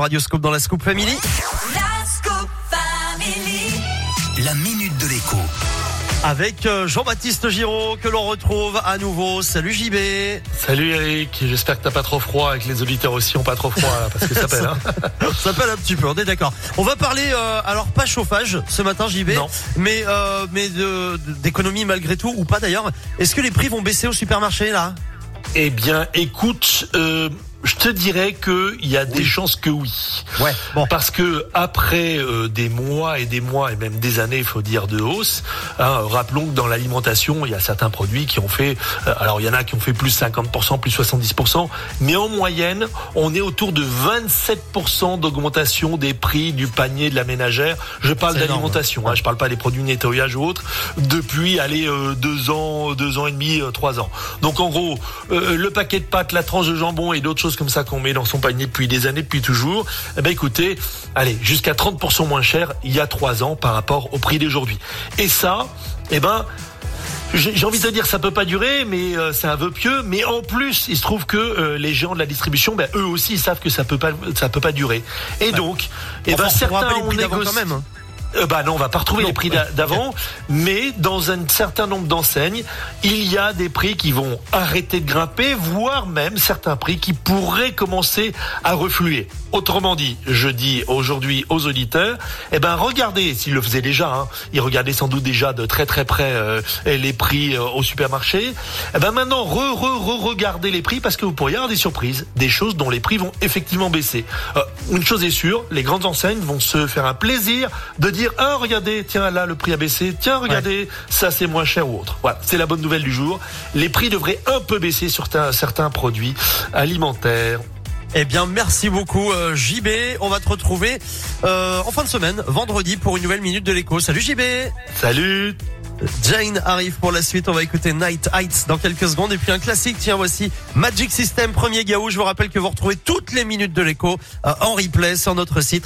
Radioscope dans la Scoop Family. La Scoop Family. La minute de l'écho. Avec euh, Jean-Baptiste Giraud que l'on retrouve à nouveau. Salut JB. Salut Eric, j'espère que t'as pas trop froid et que les auditeurs aussi ont pas trop froid là, parce que ça pèle. Hein Ça pèle un petit peu, on est d'accord. On va parler, euh, alors pas chauffage ce matin JB, Non. mais euh, mais d'économie malgré tout ou pas d'ailleurs. Est-ce que les prix vont baisser au supermarché là? Eh bien, écoute, euh, je te dirais que il y a des chances que oui. Ouais. Bon. Parce que après euh, des mois et des mois et même des années, il faut dire, de hausse, hein, rappelons que dans l'alimentation, il y a certains produits qui ont fait, euh, alors il y en a qui ont fait plus 50%, plus 70%, mais en moyenne, on est autour de 27% d'augmentation des prix du panier de la ménagère. Je parle d'alimentation, hein, je parle pas des produits nettoyage ou autres, depuis, allez, euh, deux ans, deux ans et demi, euh, trois ans. Donc en gros, euh, le paquet de pâtes, la tranche de jambon et d'autres choses comme ça qu'on met dans son panier depuis des années, depuis toujours, eh ben écoutez, allez, jusqu'à 30% moins cher il y a trois ans par rapport au prix d'aujourd'hui. Et ça, eh ben, j'ai envie de dire ça peut pas durer, mais euh, c'est un vœu pieux. Mais en plus, il se trouve que euh, les géants de la distribution, ben, eux aussi ils savent que ça peut pas, ça peut pas durer. Et donc, eh ben, Enfin, on certains prix d'avant négocié- quand même. Euh, bah non, on va pas retrouver Non, les prix d'avant, mais dans un certain nombre d'enseignes, il y a des prix qui vont arrêter de grimper, voire même certains prix qui pourraient commencer à refluer. Autrement dit, je dis aujourd'hui aux auditeurs, eh ben regardez, s'ils le faisaient déjà, hein, ils regardaient sans doute déjà de très très près euh, les prix euh, au supermarché. Eh ben maintenant, re re re regardez les prix parce que vous pourriez avoir des surprises, des choses dont les prix vont effectivement baisser. Euh, une chose est sûre, les grandes enseignes vont se faire un plaisir de dire ah regardez, tiens là le prix a baissé, tiens regardez ça c'est moins cher ou autre. Voilà, c'est la bonne nouvelle du jour. Les prix devraient un peu baisser sur certains, certains produits alimentaires. Eh bien, merci beaucoup euh, JB. On va te retrouver euh, en fin de semaine, vendredi, pour une nouvelle minute de l'écho. Salut JB. Salut. Jane arrive pour la suite. On va écouter Night Heights dans quelques secondes. Et puis un classique, tiens, voici Magic System, premier Gaou. Je vous rappelle que vous retrouvez toutes les minutes de l'écho euh, en replay sur notre site.